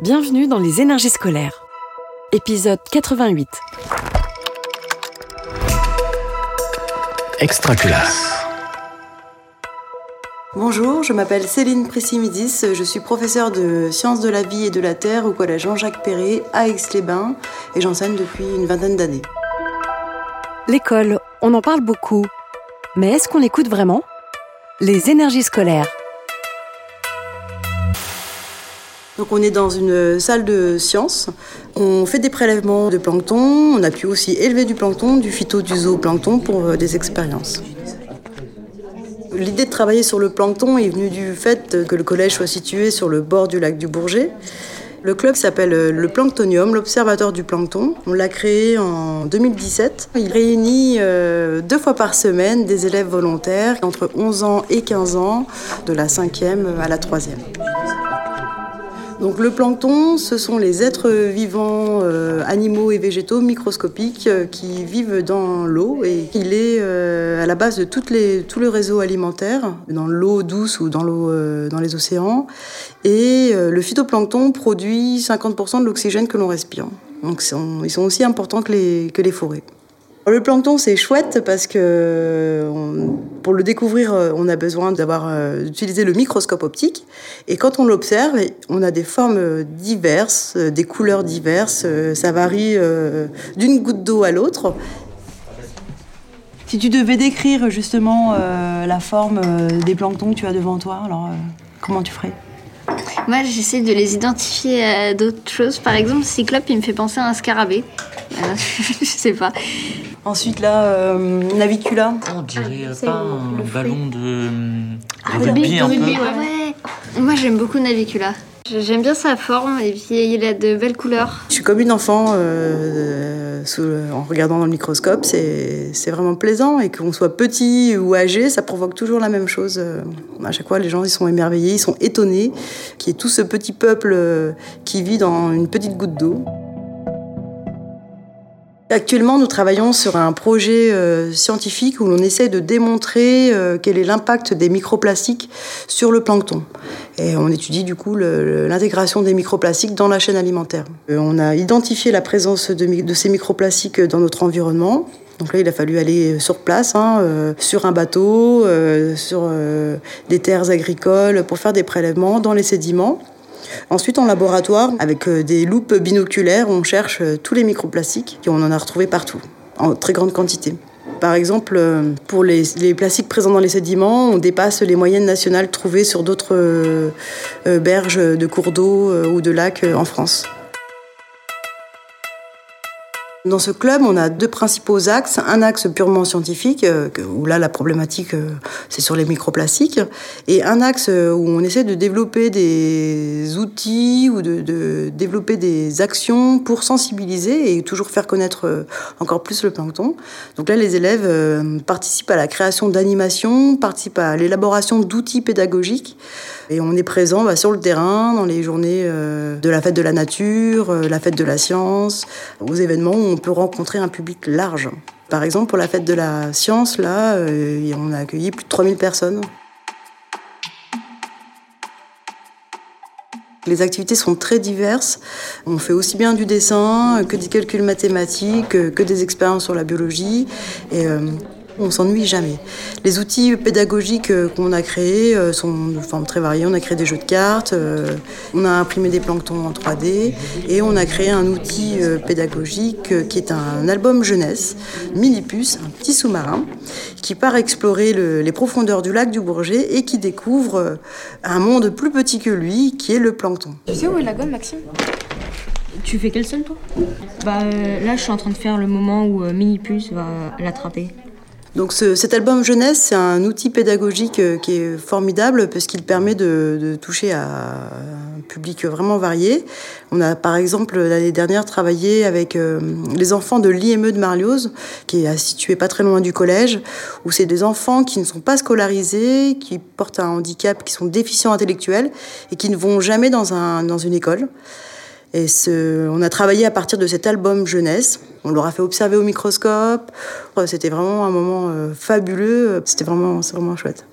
Bienvenue dans les énergies scolaires. Épisode 88. Extraculasse. Bonjour, je m'appelle Céline Pressimidis, je suis professeure de sciences de la vie et de la terre au collège Jean-Jacques Perret à Aix-les-Bains et j'enseigne depuis une vingtaine d'années. L'école, on en parle beaucoup. Mais est-ce qu'on l'écoute vraiment? Les énergies scolaires. Donc on est dans une salle de sciences. On fait des prélèvements de plancton. On a pu aussi élever du plancton, du phyto, du zooplancton pour euh, des expériences. L'idée de travailler sur le plancton est venue du fait que le collège soit situé sur le bord du lac du Bourget. Le club s'appelle le Planctonium, l'Observatoire du plancton. On l'a créé en 2017. Il réunit euh, deux fois par semaine des élèves volontaires entre 11 ans et 15 ans, de la 5e à la 3e. Donc le plancton, ce sont les êtres vivants, euh, animaux et végétaux microscopiques euh, qui vivent dans l'eau et il est euh, à la base de toutes les, tout le réseau alimentaire, dans l'eau douce ou dans, l'eau, dans les océans. Et le phytoplancton produit 50% de l'oxygène que l'on respire. Donc ils sont aussi importants que les, que les forêts. Le plancton, c'est chouette parce que pour le découvrir, on a besoin d'avoir euh, d'utiliser le microscope optique. Et quand on l'observe, on a des formes diverses, des couleurs diverses. Ça varie euh, d'une goutte d'eau à l'autre. Si tu devais décrire justement euh, la forme des planctons que tu as devant toi, alors comment tu ferais? Moi, j'essaie de les identifier à d'autres choses. Par exemple, Cyclope, il me fait penser à un scarabée. je sais pas. Ensuite, là, euh, Navicula. On dirait euh, pas un ballon de, Ah, de rugby un peu. rugby, ouais. Ouais. Moi, j'aime beaucoup Navicula. J'aime bien sa forme et puis il a de belles couleurs. Je suis comme une enfant euh, sous- en regardant dans le microscope. C'est vraiment plaisant. Et qu'on soit petit ou âgé, ça provoque toujours la même chose. Euh, À chaque fois, les gens ils sont émerveillés, ils sont étonnés qu'il y ait tout ce petit peuple euh, qui vit dans une petite goutte d'eau. Actuellement, nous travaillons sur un projet euh, scientifique où l'on essaie de démontrer euh, quel est l'impact des microplastiques sur le plancton. Et on étudie du coup l'intégration des microplastiques dans la chaîne alimentaire. Euh, on a identifié la présence de, ces microplastiques dans notre environnement. Donc là, il a fallu aller sur place, hein, sur un bateau, sur des terres agricoles, pour faire des prélèvements dans les sédiments. Ensuite, en laboratoire, avec euh, des loupes binoculaires, on cherche euh, tous les microplastiques et on en a retrouvé partout, en très grande quantité. Par exemple, euh, pour les, plastiques présents dans les sédiments, on dépasse les moyennes nationales trouvées sur d'autres berges de cours d'eau ou de lacs en France. Dans ce club, on a deux principaux axes. Un axe purement scientifique, euh, où là, la problématique, euh, c'est sur les microplastiques. Et un axe euh, où on essaie de développer des outils ou de, de développer des actions pour sensibiliser et toujours faire connaître encore plus le plancton. Donc là, les élèves participent à la création d'animations, participent à l'élaboration d'outils pédagogiques. Et on est présent bah, sur le terrain, dans les journées euh, de la fête de la nature, euh, la fête de la science, aux événements où on peut rencontrer un public large. Par exemple, pour la fête de la science, là, euh, on a accueilli plus de 3000 personnes. Les activités sont très diverses. On fait aussi bien du dessin que des calculs mathématiques, que des expériences sur la biologie. Et on s'ennuie jamais. Les outils pédagogiques euh, qu'on a créés euh, sont de formes très variées. On a créé des jeux de cartes, euh, on a imprimé des planctons en 3D et on a créé un outil pédagogique qui est un album jeunesse, Minipus, un petit sous-marin, qui part explorer le- les profondeurs du lac du Bourget et qui découvre un monde plus petit que lui, qui est le plancton. Tu sais où est la gomme, Maxime? Tu fais quelle scène, toi? Bah euh, là, je suis en train de faire le moment où euh, Minipus va l'attraper. Donc ce- cet album jeunesse, c'est un outil pédagogique euh, qui est formidable parce qu'il permet de, de toucher à un public vraiment varié. On a par exemple l'année dernière travaillé avec euh, les enfants de l'IME de Marlioz, qui est situé pas très loin du collège, où c'est des enfants qui ne sont pas scolarisés, qui portent un handicap, qui sont déficients intellectuels et qui ne vont jamais dans, un, dans une école. Et on a travaillé à partir de cet album jeunesse. On leur a fait observer au microscope. C'était vraiment un moment euh, fabuleux. C'était vraiment, vraiment chouette.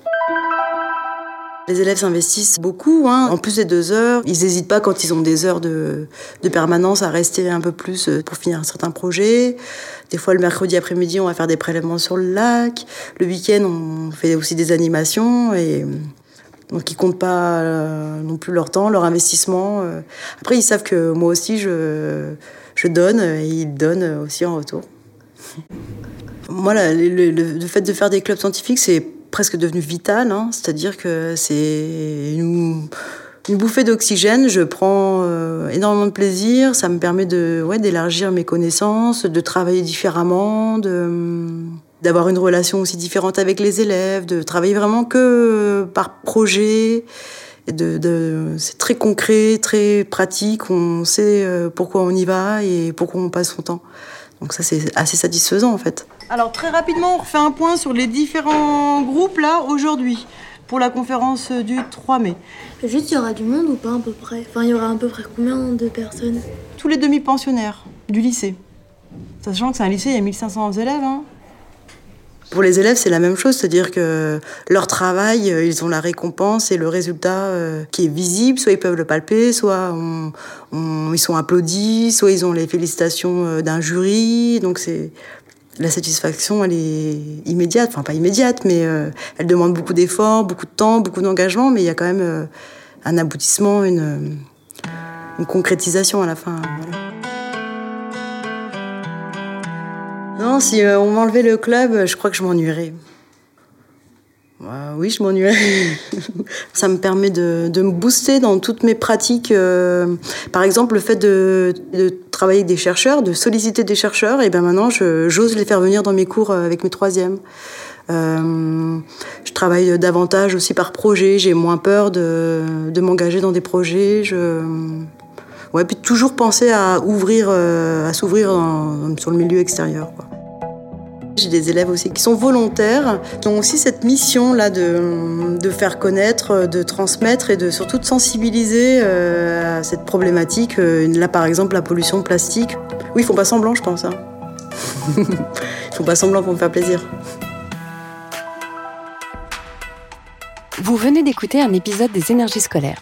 Les élèves s'investissent beaucoup. Hein. En plus des deux heures, ils n'hésitent pas quand ils ont des heures de, de, permanence à rester un peu plus euh, pour finir un certain projet. Des fois, le mercredi après-midi, on va faire des prélèvements sur le lac. Le week-end, on fait aussi des animations. Et donc, ils comptent pas euh, non plus leur temps, leur investissement. Euh. Après, ils savent que moi aussi, je, donne et ils donnent aussi en retour. Moi, le, le, fait de faire des clubs scientifiques, c'est presque devenu vital, hein. c'est-à-dire que c'est une, bouffée d'oxygène. Je prends euh, énormément de plaisir, ça me permet de ouais, d'élargir mes connaissances, de travailler différemment, de d'avoir une relation aussi différente avec les élèves, de travailler vraiment que par projet. De, de, c'est très concret, très pratique. On sait euh, pourquoi on y va et pourquoi on passe son temps. Donc ça, c'est assez satisfaisant en fait. Alors très rapidement, on refait un point sur les différents groupes là aujourd'hui pour la conférence du 3 mai. Juste, il y aura du monde ou pas à peu près? Enfin, il y aura à peu près combien de personnes? Tous les demi-pensionnaires du lycée. Sachant que c'est un lycée, il y a 1500 élèves. Hein. Pour les élèves, c'est la même chose, c'est-à-dire que leur travail, euh, ils ont la récompense et le résultat euh, qui est visible. Soit ils peuvent le palper, soit ils sont applaudis, soit ils ont les félicitations euh, d'un jury. Donc c'est la satisfaction, elle est immédiate, enfin pas immédiate, mais elle demande beaucoup d'efforts, beaucoup de temps, beaucoup d'engagement, mais il y a quand même un aboutissement, une, une, concrétisation à la fin. Non, si euh, on m'enlevait le club, euh, je crois que je m'ennuierais. oui, je m'ennuierais. ça me permet de, me booster dans toutes mes pratiques. Euh, par exemple, le fait de, travailler avec des chercheurs, de solliciter des chercheurs, et bien maintenant, j'ose les faire venir dans mes cours avec mes troisièmes. je travaille davantage aussi par projet. J'ai moins peur de, m'engager dans des projets. Je, Ouais, puis toujours penser à ouvrir, à s'ouvrir sur le milieu extérieur. J'ai des élèves aussi qui sont volontaires, qui ont aussi cette mission-là de, de, faire connaître, de transmettre et de surtout de sensibiliser euh, à cette problématique. Euh, là, par exemple, la pollution plastique. Oui, ils font pas semblant, je pense. Hein. ils font pas semblant pour me faire plaisir. Vous venez d'écouter un épisode des énergies scolaires.